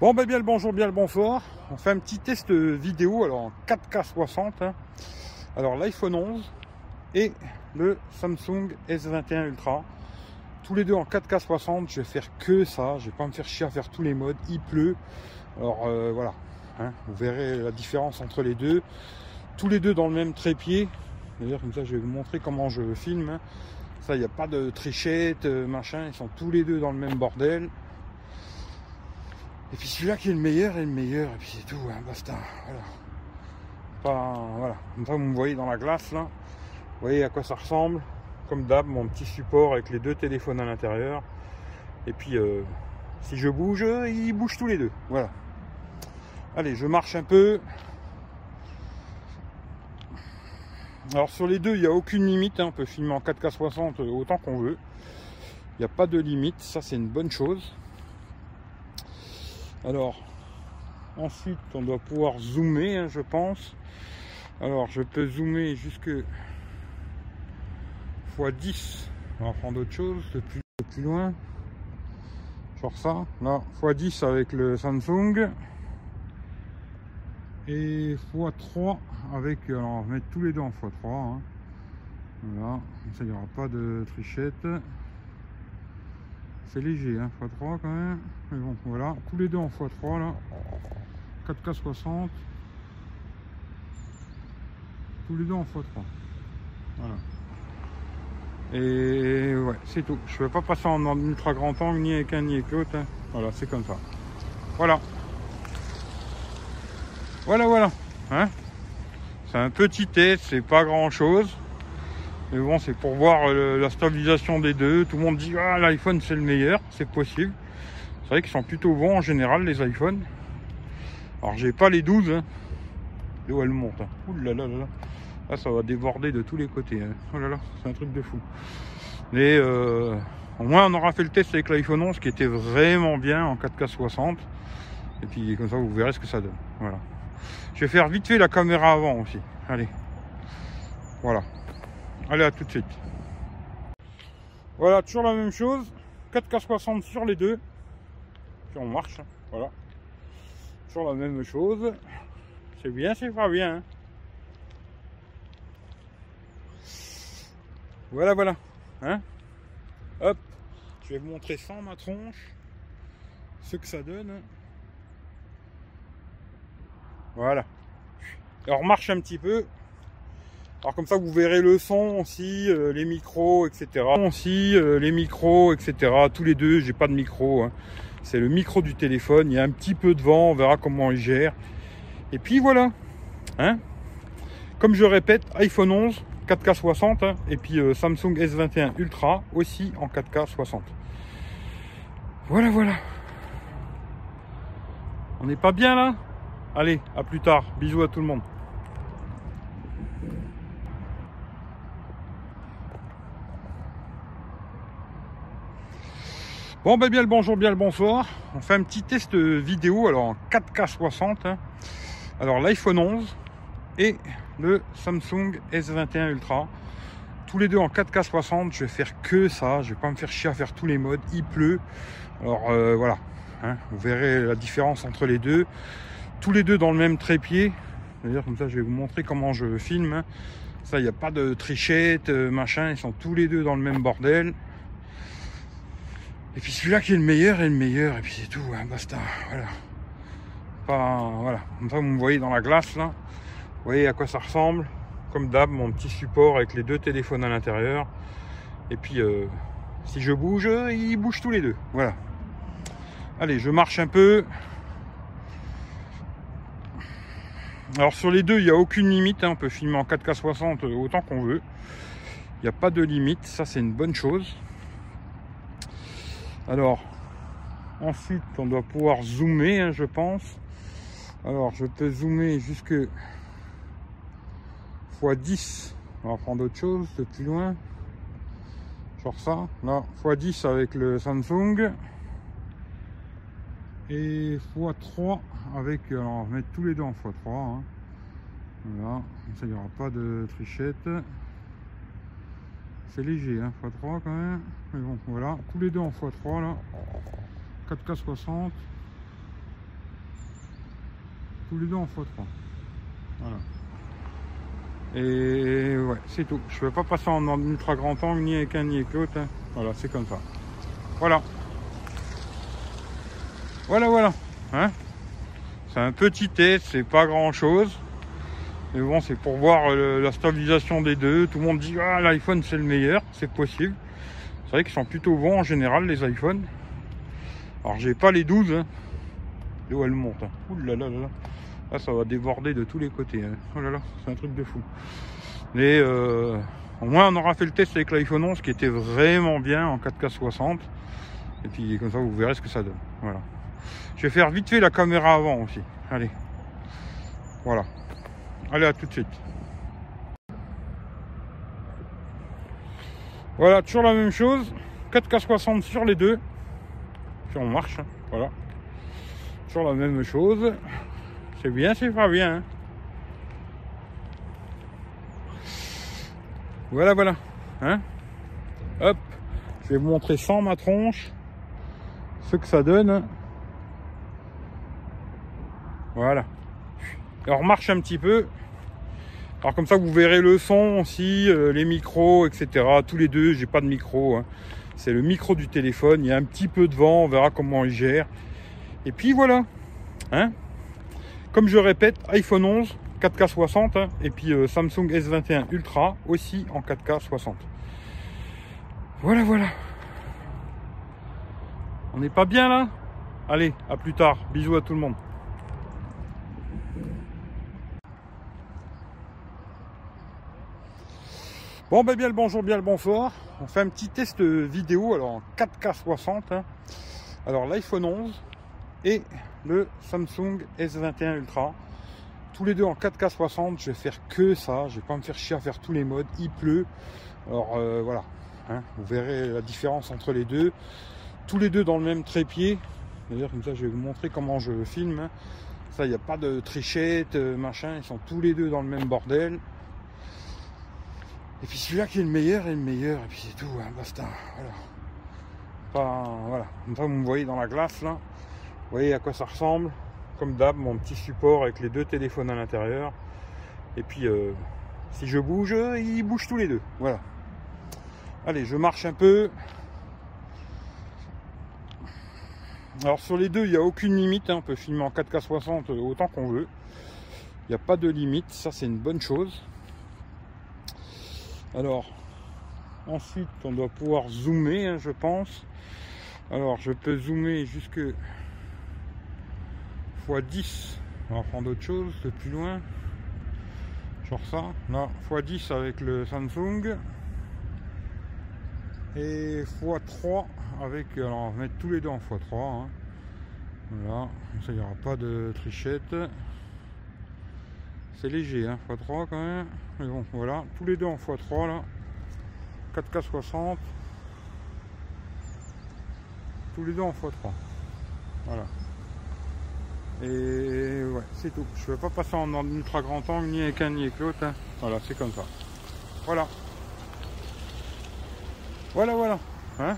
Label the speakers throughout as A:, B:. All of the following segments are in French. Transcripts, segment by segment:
A: Bon ben bien le bonjour, bien le bonsoir. On fait un petit test vidéo alors en 4K 60. hein. Alors l'iPhone 11 et le Samsung S21 Ultra. Tous les deux en 4K 60. Je vais faire que ça. Je vais pas me faire chier à faire tous les modes. Il pleut. Alors euh, voilà. hein. Vous verrez la différence entre les deux. Tous les deux dans le même trépied. D'ailleurs comme ça je vais vous montrer comment je filme. hein. Ça, il n'y a pas de trichette, euh, machin. Ils sont tous les deux dans le même bordel. Et puis celui-là qui est le meilleur est le meilleur. Et puis c'est tout, hein, basta. Voilà. Pas, voilà. Comme ça, vous me voyez dans la glace, là. Vous voyez à quoi ça ressemble. Comme d'hab, mon petit support avec les deux téléphones à l'intérieur. Et puis, euh, si je bouge, euh, ils bougent tous les deux. Voilà. Allez, je marche un peu. Alors sur les deux, il n'y a aucune limite. hein. On peut filmer en 4K 60 autant qu'on veut. Il n'y a pas de limite. Ça, c'est une bonne chose. Alors, ensuite, on doit pouvoir zoomer, hein, je pense. Alors, je peux zoomer jusque x10. On va prendre autre chose de plus, loin. Genre ça. Là, x10 avec le Samsung. Et x3 avec. Alors, on va mettre tous les deux en x3. hein. Voilà. Ça, il n'y aura pas de trichette. C'est léger, hein, x3 quand même. Mais bon, voilà, tous les deux en x3 là. 4K 60. Tous les deux en x3. Voilà. Et ouais, c'est tout. Je ne vais pas passer en en ultra grand angle, ni avec un ni avec l'autre. hein. Voilà, c'est comme ça. Voilà. Voilà, voilà. Hein? C'est un petit test, c'est pas grand chose. Mais bon, c'est pour voir euh, la stabilisation des deux. Tout le monde dit ah l'iPhone c'est le meilleur, c'est possible. C'est vrai qu'ils sont plutôt bons en général les iPhones. Alors j'ai pas les 12. Hein. Et où elle monte. Hein. Ouh là là là là. Là ça va déborder de tous les côtés. hein. Oh là là, c'est un truc de fou. Mais euh, au moins on aura fait le test avec l'iPhone 11 qui était vraiment bien en 4K 60. Et puis comme ça vous verrez ce que ça donne. Voilà. Je vais faire vite fait la caméra avant aussi. Allez. Voilà. Allez, à tout de suite. Voilà, toujours la même chose. 4K 60 sur les deux. Puis on marche. hein. Voilà. Toujours la même chose. C'est bien, c'est pas bien. hein. Voilà, voilà. Hein Hop. Je vais vous montrer sans ma tronche ce que ça donne. Voilà. Alors, marche un petit peu. Alors comme ça vous verrez le son aussi, euh, les micros, etc. Aussi euh, les micros, etc. Tous les deux, j'ai pas de micro. hein. C'est le micro du téléphone. Il y a un petit peu de vent, on verra comment il gère. Et puis voilà. Hein Comme je répète, iPhone 11, 4K 60, hein, et puis euh, Samsung S21 Ultra aussi en 4K 60. Voilà, voilà. On n'est pas bien là? Allez, à plus tard. Bisous à tout le monde. Bon ben bien le bonjour, bien le bonsoir. On fait un petit test vidéo alors en 4K 60. hein. Alors l'iPhone 11 et le Samsung S21 Ultra. Tous les deux en 4K 60. Je vais faire que ça. Je vais pas me faire chier à faire tous les modes. Il pleut. Alors euh, voilà. hein. Vous verrez la différence entre les deux. Tous les deux dans le même trépied. D'ailleurs comme ça je vais vous montrer comment je filme. hein. Ça, il n'y a pas de trichette, euh, machin. Ils sont tous les deux dans le même bordel. Et puis celui-là qui est le meilleur est le meilleur. Et puis c'est tout, hein, basta. Voilà. Voilà. Comme ça, vous me voyez dans la glace, là. Vous voyez à quoi ça ressemble. Comme d'hab, mon petit support avec les deux téléphones à l'intérieur. Et puis, euh, si je bouge, ils bougent tous les deux. Voilà. Allez, je marche un peu. Alors sur les deux, il n'y a aucune limite. hein. On peut filmer en 4K 60 autant qu'on veut. Il n'y a pas de limite. Ça, c'est une bonne chose. Alors, ensuite, on doit pouvoir zoomer, hein, je pense. Alors, je peux zoomer jusque x10. On va prendre autre chose de plus loin. Genre ça. Là, x10 avec le Samsung. Et x3 avec. Alors, on va mettre tous les deux en x3. hein. Voilà. Ça, il n'y aura pas de trichette. C'est léger, hein, x3 quand même. Mais bon, voilà, tous les deux en x3 là. 4K 60. tous les deux en x3. Voilà. Et ouais, c'est tout. Je ne vais pas passer en ultra grand angle, ni avec un ni avec l'autre. Hein. Voilà, c'est comme ça. Voilà. Voilà, voilà. Hein? C'est un petit test, c'est pas grand chose. Mais bon, c'est pour voir euh, la stabilisation des deux. Tout le monde dit ah l'iPhone c'est le meilleur, c'est possible. C'est vrai qu'ils sont plutôt bons en général les iPhones. Alors j'ai pas les 12. Hein. où elle monte. Hein. Ouh là là là là. ça va déborder de tous les côtés. Hein. Oh là là, c'est un truc de fou. Mais euh, au moins on aura fait le test avec l'iPhone 11 qui était vraiment bien en 4K 60. Et puis comme ça vous verrez ce que ça donne. Voilà. Je vais faire vite fait la caméra avant aussi. Allez. Voilà. Allez à tout de suite. Voilà, toujours la même chose. 4K 60 sur les deux. Puis on marche. Hein. Voilà. Toujours la même chose. C'est bien, c'est pas bien. Hein. Voilà, voilà. Hein Hop. Je vais vous montrer sans ma tronche ce que ça donne. Voilà. Alors on marche un petit peu. Alors comme ça vous verrez le son aussi, euh, les micros, etc. Tous les deux, j'ai pas de micro. Hein. C'est le micro du téléphone. Il y a un petit peu de vent, on verra comment il gère. Et puis voilà. Hein Comme je répète, iPhone 11, 4K 60, et puis euh, Samsung S21 Ultra aussi en 4K 60. Voilà, voilà. On n'est pas bien là? Allez, à plus tard. Bisous à tout le monde. Bon ben bien le bonjour, bien le bonsoir. On fait un petit test vidéo alors en 4K 60. Hein. Alors l'iPhone 11 et le Samsung S21 Ultra. Tous les deux en 4K 60. Je vais faire que ça. Je vais pas me faire chier à faire tous les modes. Il pleut. Alors euh, voilà. Hein. Vous verrez la différence entre les deux. Tous les deux dans le même trépied. D'ailleurs comme ça je vais vous montrer comment je filme. Hein. Ça, il n'y a pas de trichette, euh, machin. Ils sont tous les deux dans le même bordel. Et puis celui-là qui est le meilleur est le meilleur, et puis c'est tout, hein, basta. Voilà. Pas, voilà. Vous me voyez dans la glace là. Vous voyez à quoi ça ressemble. Comme d'hab, mon petit support avec les deux téléphones à l'intérieur. Et puis, euh, si je bouge, ils bougent tous les deux. Voilà. Allez, je marche un peu. Alors sur les deux, il n'y a aucune limite. Hein. On peut filmer en 4K 60 autant qu'on veut. Il n'y a pas de limite. Ça, c'est une bonne chose. Alors, ensuite, on doit pouvoir zoomer, hein, je pense. Alors, je peux zoomer jusque x10. On va prendre autre chose de plus loin. Genre ça. Là, x10 avec le Samsung. Et x3 avec. Alors, on va mettre tous les deux en x3. Hein. Voilà. Ça, il n'y aura pas de trichette. C'est léger, hein, x3 quand même. Mais bon, voilà, tous les deux en x3 là. 4K 60. Tous les deux en x3. Voilà. Et ouais, c'est tout. Je ne vais pas passer en, ultra grand angle, ni avec un ni avec l'autre. Hein. Voilà, c'est comme ça. Voilà. Voilà, voilà. Hein?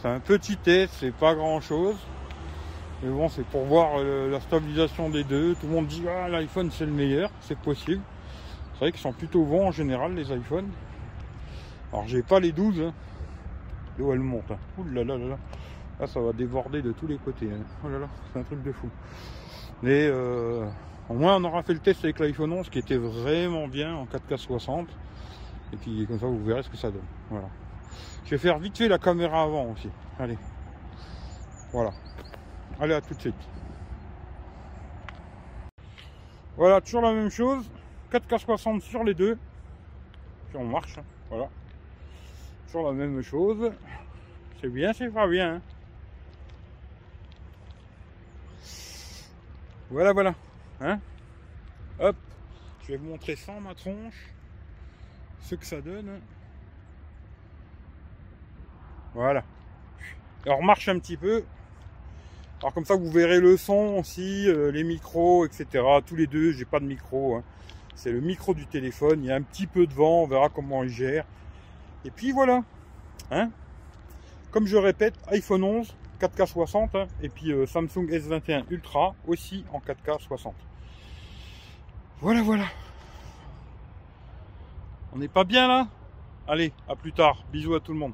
A: C'est un petit test, c'est pas grand chose. Mais bon, c'est pour voir euh, la stabilisation des deux. Tout le monde dit ah l'iPhone c'est le meilleur, c'est possible. C'est vrai qu'ils sont plutôt bons en général les iPhones. Alors j'ai pas les 12. Hein. Où elle monte. Hein. Ouh là là là là. Là ça va déborder de tous les côtés. Hein. Oh là là, c'est un truc de fou. Mais euh, au moins on aura fait le test avec l'iPhone 11 qui était vraiment bien en 4K 60. Et puis comme ça vous verrez ce que ça donne. Voilà. Je vais faire vite fait la caméra avant aussi. Allez. Voilà. Allez, à tout de suite. Voilà, toujours la même chose. 4K 60 sur les deux. Puis on marche. Hein. Voilà. Toujours la même chose. C'est bien, c'est pas bien. Hein. Voilà, voilà. Hein Hop. Je vais vous montrer sans ma tronche ce que ça donne. Voilà. Alors on marche un petit peu. Alors comme ça vous verrez le son aussi, euh, les micros, etc. Tous les deux, j'ai pas de micro. Hein. C'est le micro du téléphone. Il y a un petit peu de vent, on verra comment il gère. Et puis voilà. Hein Comme je répète, iPhone 11, 4K 60 hein, et puis euh, Samsung S21 Ultra aussi en 4K 60. Voilà, voilà. On n'est pas bien là? Allez, à plus tard. Bisous à tout le monde.